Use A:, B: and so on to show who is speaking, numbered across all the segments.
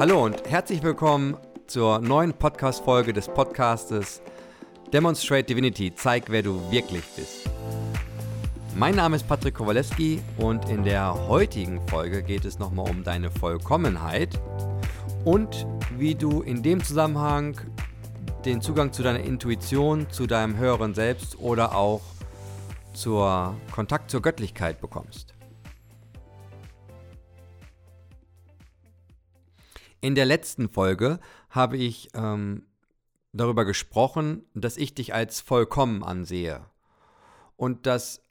A: Hallo und herzlich willkommen zur neuen Podcast-Folge des Podcastes Demonstrate Divinity. Zeig, wer du wirklich bist. Mein Name ist Patrick Kowaleski und in der heutigen Folge geht es nochmal um deine Vollkommenheit und wie du in dem Zusammenhang den Zugang zu deiner Intuition, zu deinem höheren Selbst oder auch zur Kontakt zur Göttlichkeit bekommst. In der letzten Folge habe ich ähm, darüber gesprochen, dass ich dich als vollkommen ansehe und dass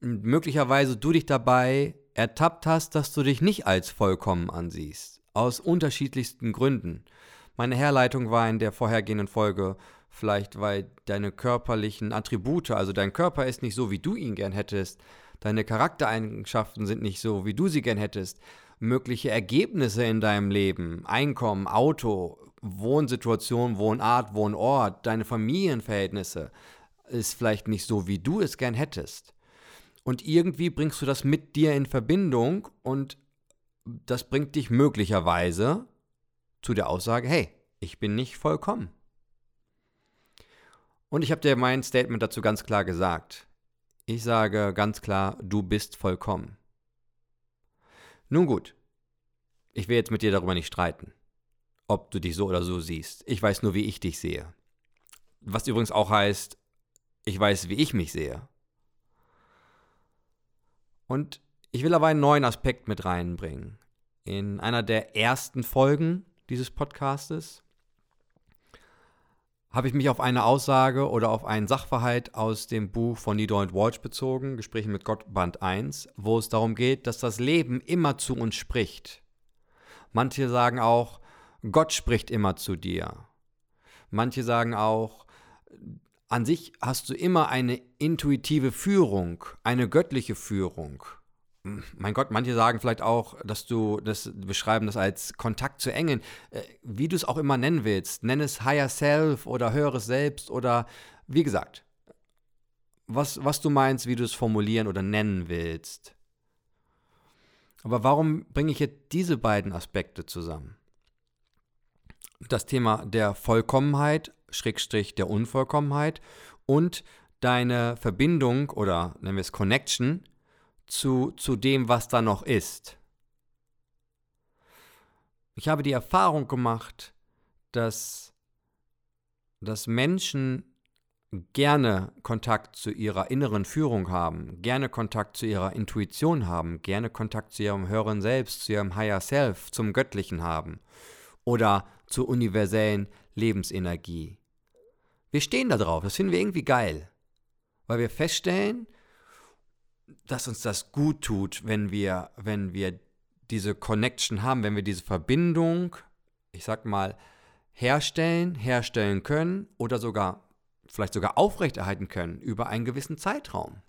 A: möglicherweise du dich dabei ertappt hast, dass du dich nicht als vollkommen ansiehst, aus unterschiedlichsten Gründen. Meine Herleitung war in der vorhergehenden Folge vielleicht, weil deine körperlichen Attribute, also dein Körper ist nicht so, wie du ihn gern hättest, deine Charaktereigenschaften sind nicht so, wie du sie gern hättest, mögliche Ergebnisse in deinem Leben, Einkommen, Auto, Wohnsituation, Wohnart, Wohnort, deine Familienverhältnisse ist vielleicht nicht so, wie du es gern hättest. Und irgendwie bringst du das mit dir in Verbindung und das bringt dich möglicherweise zu der Aussage, hey, ich bin nicht vollkommen. Und ich habe dir mein Statement dazu ganz klar gesagt. Ich sage ganz klar, du bist vollkommen. Nun gut, ich will jetzt mit dir darüber nicht streiten, ob du dich so oder so siehst. Ich weiß nur, wie ich dich sehe. Was übrigens auch heißt, ich weiß, wie ich mich sehe. Und ich will aber einen neuen Aspekt mit reinbringen. In einer der ersten Folgen dieses Podcastes habe ich mich auf eine Aussage oder auf einen Sachverhalt aus dem Buch von Nido und Walsh bezogen, Gespräche mit Gott, Band 1, wo es darum geht, dass das Leben immer zu uns spricht. Manche sagen auch, Gott spricht immer zu dir. Manche sagen auch, an sich hast du immer eine intuitive Führung, eine göttliche Führung mein Gott, manche sagen vielleicht auch, dass du das beschreiben das als Kontakt zu Engeln, äh, wie du es auch immer nennen willst. Nenn es Higher Self oder höheres Selbst oder wie gesagt, was, was du meinst, wie du es formulieren oder nennen willst. Aber warum bringe ich jetzt diese beiden Aspekte zusammen? Das Thema der Vollkommenheit, Schrägstrich der Unvollkommenheit und deine Verbindung oder nennen wir es Connection zu, zu dem, was da noch ist. Ich habe die Erfahrung gemacht, dass, dass Menschen gerne Kontakt zu ihrer inneren Führung haben, gerne Kontakt zu ihrer Intuition haben, gerne Kontakt zu ihrem höheren Selbst, zu ihrem Higher Self, zum Göttlichen haben oder zur universellen Lebensenergie. Wir stehen da drauf, das finden wir irgendwie geil, weil wir feststellen, dass uns das gut tut, wenn wir, wenn wir diese Connection haben, wenn wir diese Verbindung, ich sag mal, herstellen, herstellen können oder sogar vielleicht sogar aufrechterhalten können über einen gewissen Zeitraum.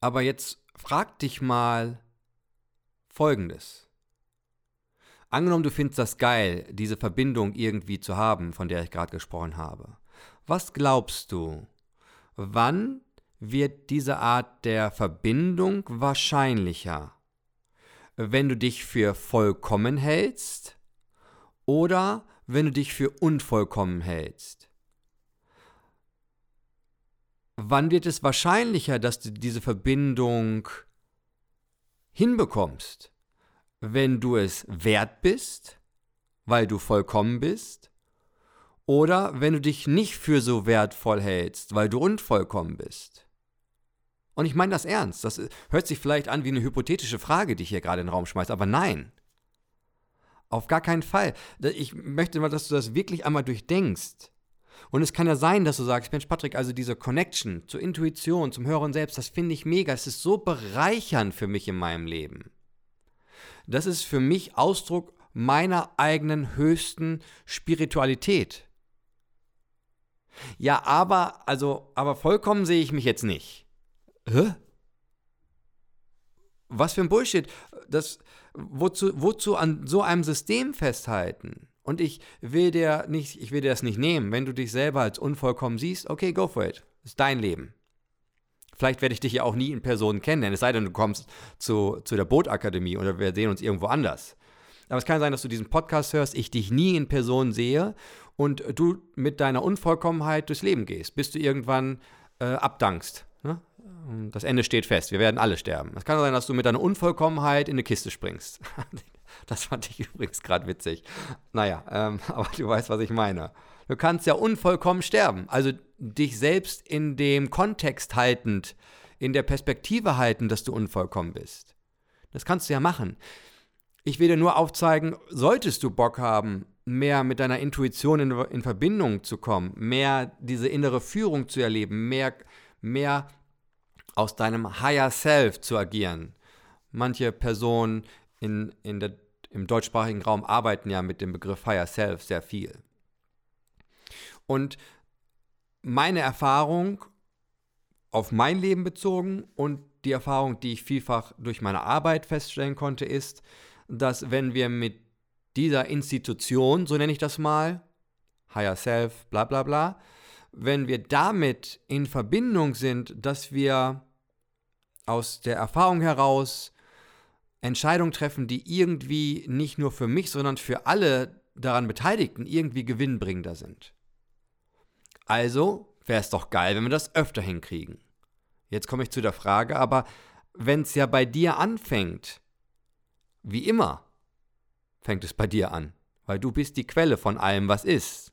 A: Aber jetzt frag dich mal Folgendes. Angenommen, du findest das geil, diese Verbindung irgendwie zu haben, von der ich gerade gesprochen habe. Was glaubst du, Wann wird diese Art der Verbindung wahrscheinlicher? Wenn du dich für vollkommen hältst oder wenn du dich für unvollkommen hältst? Wann wird es wahrscheinlicher, dass du diese Verbindung hinbekommst? Wenn du es wert bist, weil du vollkommen bist? Oder wenn du dich nicht für so wertvoll hältst, weil du unvollkommen bist. Und ich meine das ernst. Das hört sich vielleicht an wie eine hypothetische Frage, die ich hier gerade in den Raum schmeiße, aber nein. Auf gar keinen Fall. Ich möchte mal, dass du das wirklich einmal durchdenkst. Und es kann ja sein, dass du sagst, Mensch, Patrick, also diese Connection zur Intuition, zum höheren Selbst, das finde ich mega. Es ist so bereichernd für mich in meinem Leben. Das ist für mich Ausdruck meiner eigenen höchsten Spiritualität. Ja, aber, also, aber vollkommen sehe ich mich jetzt nicht. Hä? Was für ein Bullshit. Das, wozu, wozu an so einem System festhalten? Und ich will dir nicht, ich will dir das nicht nehmen. Wenn du dich selber als unvollkommen siehst, okay, go for it. Ist dein Leben. Vielleicht werde ich dich ja auch nie in Person kennenlernen, es sei denn, du kommst zu, zu der Bootakademie oder wir sehen uns irgendwo anders. Aber es kann sein, dass du diesen Podcast hörst, ich dich nie in Person sehe und du mit deiner Unvollkommenheit durchs Leben gehst, bis du irgendwann äh, abdankst. Ne? Das Ende steht fest, wir werden alle sterben. Es kann sein, dass du mit deiner Unvollkommenheit in eine Kiste springst. das fand ich übrigens gerade witzig. Naja, ähm, aber du weißt, was ich meine. Du kannst ja unvollkommen sterben. Also dich selbst in dem Kontext haltend, in der Perspektive halten, dass du unvollkommen bist. Das kannst du ja machen. Ich will dir nur aufzeigen, solltest du Bock haben, mehr mit deiner Intuition in, in Verbindung zu kommen, mehr diese innere Führung zu erleben, mehr, mehr aus deinem Higher Self zu agieren. Manche Personen in, in der, im deutschsprachigen Raum arbeiten ja mit dem Begriff Higher Self sehr viel. Und meine Erfahrung auf mein Leben bezogen und die Erfahrung, die ich vielfach durch meine Arbeit feststellen konnte, ist, dass wenn wir mit dieser Institution, so nenne ich das mal, Higher Self, bla bla bla, wenn wir damit in Verbindung sind, dass wir aus der Erfahrung heraus Entscheidungen treffen, die irgendwie nicht nur für mich, sondern für alle daran Beteiligten irgendwie gewinnbringender sind. Also wäre es doch geil, wenn wir das öfter hinkriegen. Jetzt komme ich zu der Frage, aber wenn es ja bei dir anfängt, wie immer, fängt es bei dir an, weil du bist die Quelle von allem, was ist.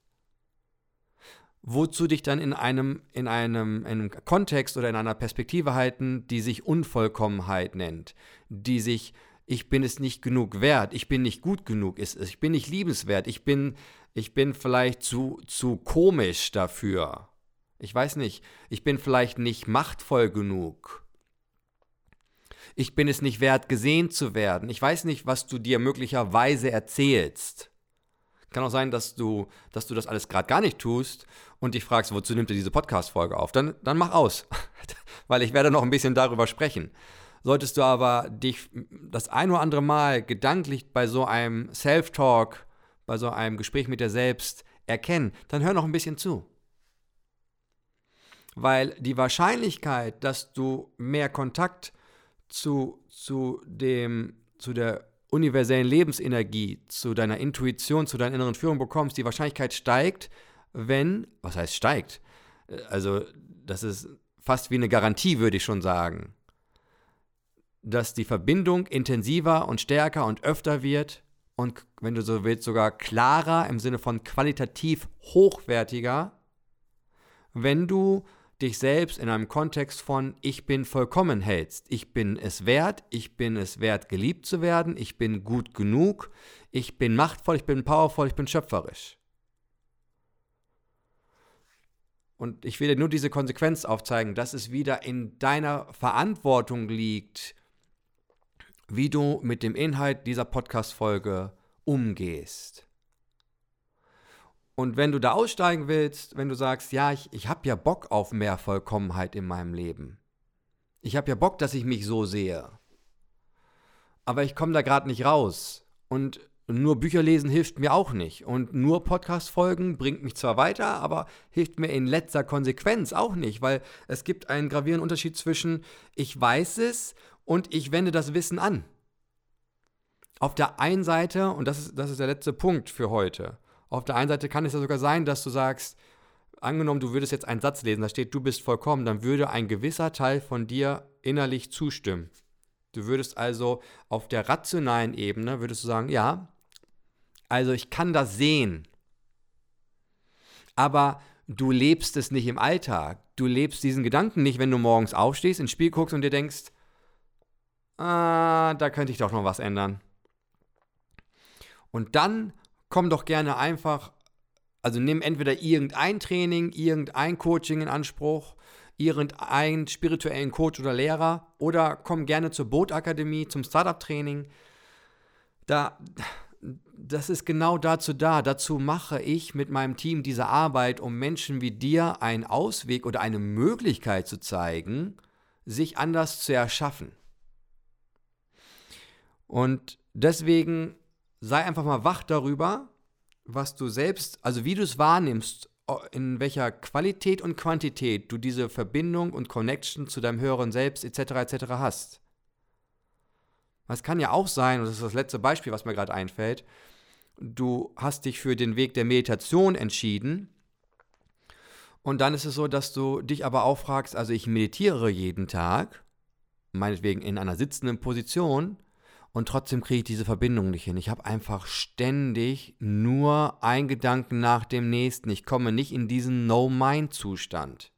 A: Wozu dich dann in einem, in einem, in einem Kontext oder in einer Perspektive halten, die sich Unvollkommenheit nennt, die sich ich bin es nicht genug wert, ich bin nicht gut genug, ich bin nicht liebenswert, ich bin, ich bin vielleicht zu, zu komisch dafür. Ich weiß nicht, ich bin vielleicht nicht machtvoll genug ich bin es nicht wert, gesehen zu werden. Ich weiß nicht, was du dir möglicherweise erzählst. Kann auch sein, dass du, dass du das alles gerade gar nicht tust und dich fragst, wozu nimmt ihr diese Podcast-Folge auf? Dann, dann mach aus, weil ich werde noch ein bisschen darüber sprechen. Solltest du aber dich das ein oder andere Mal gedanklich bei so einem Self-Talk, bei so einem Gespräch mit dir selbst erkennen, dann hör noch ein bisschen zu. Weil die Wahrscheinlichkeit, dass du mehr Kontakt zu, zu, dem, zu der universellen Lebensenergie, zu deiner Intuition, zu deiner inneren Führung bekommst, die Wahrscheinlichkeit steigt, wenn, was heißt steigt? Also, das ist fast wie eine Garantie, würde ich schon sagen, dass die Verbindung intensiver und stärker und öfter wird und, wenn du so willst, sogar klarer im Sinne von qualitativ hochwertiger, wenn du dich selbst in einem Kontext von ich bin vollkommen hältst. Ich bin es wert, ich bin es wert, geliebt zu werden, ich bin gut genug, ich bin machtvoll, ich bin powervoll, ich bin schöpferisch. Und ich will dir nur diese Konsequenz aufzeigen, dass es wieder in deiner Verantwortung liegt, wie du mit dem Inhalt dieser Podcast-Folge umgehst. Und wenn du da aussteigen willst, wenn du sagst, ja, ich, ich habe ja Bock auf mehr Vollkommenheit in meinem Leben. Ich habe ja Bock, dass ich mich so sehe. Aber ich komme da gerade nicht raus. Und nur Bücher lesen hilft mir auch nicht. Und nur Podcast-Folgen bringt mich zwar weiter, aber hilft mir in letzter Konsequenz auch nicht, weil es gibt einen gravierenden Unterschied zwischen ich weiß es und ich wende das Wissen an. Auf der einen Seite, und das ist, das ist der letzte Punkt für heute, auf der einen Seite kann es ja sogar sein, dass du sagst, angenommen, du würdest jetzt einen Satz lesen, da steht, du bist vollkommen, dann würde ein gewisser Teil von dir innerlich zustimmen. Du würdest also auf der rationalen Ebene, würdest du sagen, ja, also ich kann das sehen, aber du lebst es nicht im Alltag. Du lebst diesen Gedanken nicht, wenn du morgens aufstehst, ins Spiel guckst und dir denkst, ah, da könnte ich doch noch was ändern. Und dann komm doch gerne einfach, also nimm entweder irgendein Training, irgendein Coaching in Anspruch, irgendeinen spirituellen Coach oder Lehrer oder komm gerne zur Bootakademie, zum Startup-Training. Da, das ist genau dazu da. Dazu mache ich mit meinem Team diese Arbeit, um Menschen wie dir einen Ausweg oder eine Möglichkeit zu zeigen, sich anders zu erschaffen. Und deswegen sei einfach mal wach darüber, was du selbst, also wie du es wahrnimmst, in welcher Qualität und Quantität du diese Verbindung und Connection zu deinem höheren Selbst etc. etc. hast. Es kann ja auch sein, und das ist das letzte Beispiel, was mir gerade einfällt, du hast dich für den Weg der Meditation entschieden und dann ist es so, dass du dich aber auch fragst, also ich meditiere jeden Tag, meinetwegen in einer sitzenden Position und trotzdem kriege ich diese Verbindung nicht hin. Ich habe einfach ständig nur einen Gedanken nach dem nächsten. Ich komme nicht in diesen No-Mind-Zustand.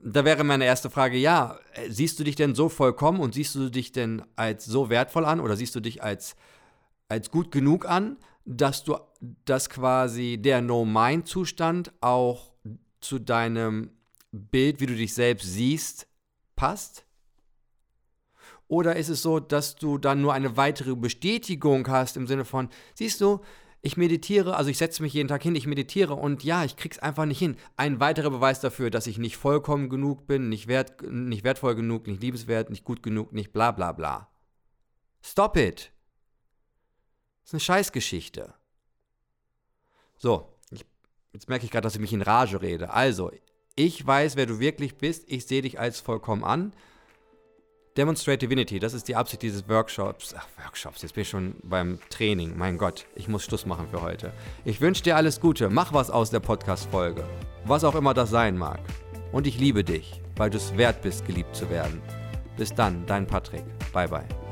A: Da wäre meine erste Frage, ja, siehst du dich denn so vollkommen und siehst du dich denn als so wertvoll an oder siehst du dich als, als gut genug an, dass du, dass quasi der No-Mind-Zustand auch zu deinem Bild, wie du dich selbst siehst, passt? Oder ist es so, dass du dann nur eine weitere Bestätigung hast im Sinne von, siehst du, ich meditiere, also ich setze mich jeden Tag hin, ich meditiere und ja, ich krieg's einfach nicht hin. Ein weiterer Beweis dafür, dass ich nicht vollkommen genug bin, nicht, wert, nicht wertvoll genug, nicht liebenswert, nicht gut genug, nicht bla bla bla. Stop it! Das ist eine Scheißgeschichte. So, ich, jetzt merke ich gerade, dass ich mich in Rage rede. Also, ich weiß, wer du wirklich bist, ich sehe dich als vollkommen an. Demonstrate Divinity, das ist die Absicht dieses Workshops. Ach, Workshops, jetzt bin ich schon beim Training. Mein Gott, ich muss Schluss machen für heute. Ich wünsche dir alles Gute. Mach was aus der Podcast-Folge. Was auch immer das sein mag. Und ich liebe dich, weil du es wert bist, geliebt zu werden. Bis dann, dein Patrick. Bye, bye.